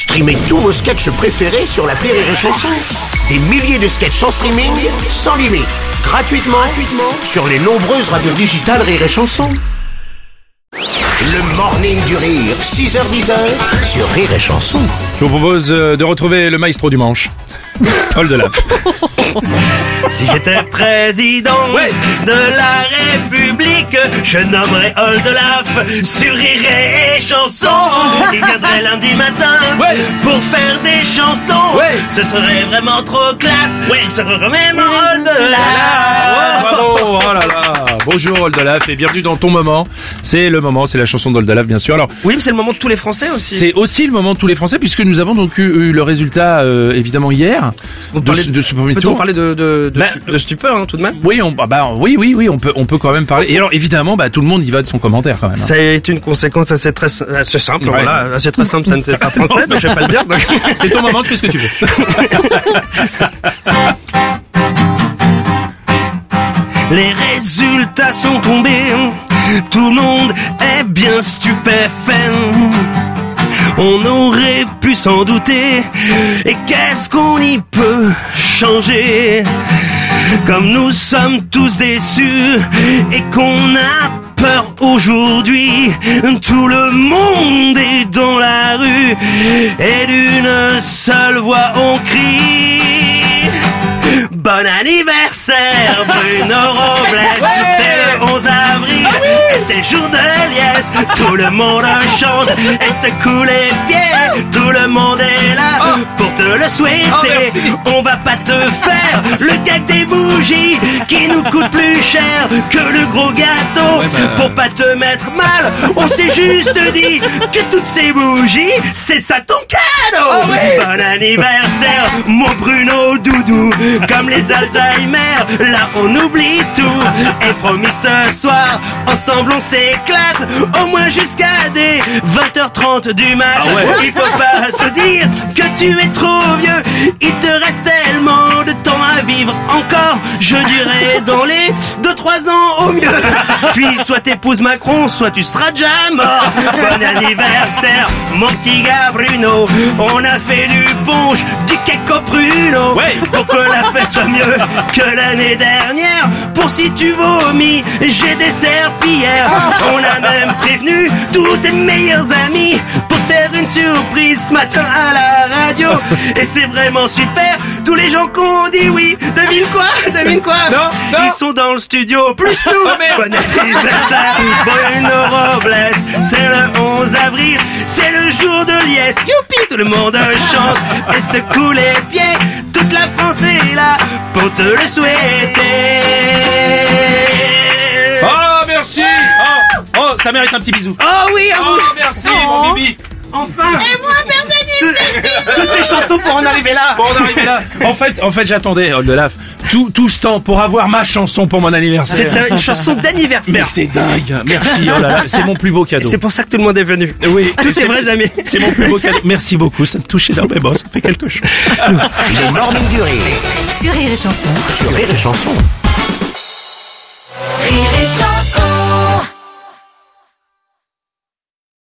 Streamez tous vos sketchs préférés sur la Rire et Chanson. Des milliers de sketchs en streaming, sans limite, gratuitement, gratuitement sur les nombreuses radios digitales Rire et Chanson. Le morning du rire, 6h10 sur Rire et Chanson. Je vous propose euh, de retrouver le maestro du manche. Paul Delaf. Si j'étais président Ouais. de la République, je nommerais Oldelaf sur Rire et Chanson. Il viendrait lundi matin Ouais. pour faire des chansons. Ouais. Ce serait vraiment trop classe. Ce serait vraiment Oldelaf. Bravo, oh là là. Bonjour Oldelaf et bienvenue dans ton moment. C'est le moment, c'est la chanson d'Oldelaf bien sûr. Alors, Oui, mais c'est le moment de tous les Français aussi. c'est aussi le moment de tous les Français puisque nous avons donc eu, eu le résultat euh, évidemment hier de, ce- de ce premier tour. parler de, de, de, Bah, de stupeur hein, tout de même? Oui, on, bah, bah, oui, oui, oui, on peut, on peut quand même parler. Et alors évidemment, bah, tout le monde y va de son commentaire quand même. hein. C'est une conséquence assez très assez simple. Ouais. Voilà, assez très simple. Ça ne c'est pas français, donc je vais pas le dire. donc. C'est ton moment, tu fais ce que tu veux. Les résultats tombés, tout le monde est bien stupéfait. On aurait pu s'en douter, et qu'est-ce qu'on y peut changer? Comme nous sommes tous déçus, et qu'on a peur aujourd'hui, tout le monde est dans la rue, et d'une seule voix on crie. Bon anniversaire Bruno Et c'est le jour de liesse. Tout le monde chante Et secoue les pieds. Tout le monde est là Pour te le souhaiter. On va pas te faire Le gag des bougies Qui nous coûte plus cher Que le gros gâteau. Pour pas te mettre mal On s'est juste dit Que toutes ces bougies C'est ça ton cadeau. Bon anniversaire Mon Bruno Doudou. Comme les Alzheimer Là on oublie tout. Et promis ce soir Ensemble on s'éclate Au moins jusqu'à des 20h30 du mat Il faut pas te dire Que tu es trop vieux. Il te reste tellement de temps à vivre encore Je dirais dans les 2-3 ans au mieux Puis soit t'épouses Macron Soit tu seras déjà mort Bon anniversaire Mon petit gars Bruno On a fait du punch Du cake au pruneau Ouais. pour que la fête soit mieux que l'année dernière. Pour si tu vomis, j'ai des serpillères. On a même prévenu tous tes meilleurs amis une surprise ce matin à la radio. Et c'est vraiment super. Tous les gens qui ont dit oui, devine quoi, devine quoi. Non, non. Ils sont dans le studio, plus nous. bon anniversaire, Bruno Robles. C'est le 11 avril, c'est le jour de liesse. Youpi, tout le monde chante et secoue les pieds. Toute la France est là pour te le souhaiter. Oh, merci. Oh, oh, ça mérite un petit bisou. Oh oui, à Oh, merci, Oh. mon bibi. Enfin. Et moi, personne Toutes ces chansons pour en arriver là. Bon, on arrive là. En fait, en fait, j'attendais, Oldelaf, tout, tout ce temps pour avoir ma chanson pour mon anniversaire. C'est un- une chanson Mais d'anniversaire. c'est dingue. Merci. Oh là là, c'est mon plus beau cadeau. C'est pour ça que tout le monde est venu. Oui, Tous c'est- tes vrais amis. C'est mon plus beau cadeau. Merci beaucoup. Ça me touche énormément. Ça fait quelque chose. Le morning du rire, Sur Rire et Chanson. sur Rire et Chanson. Rire et Chanson.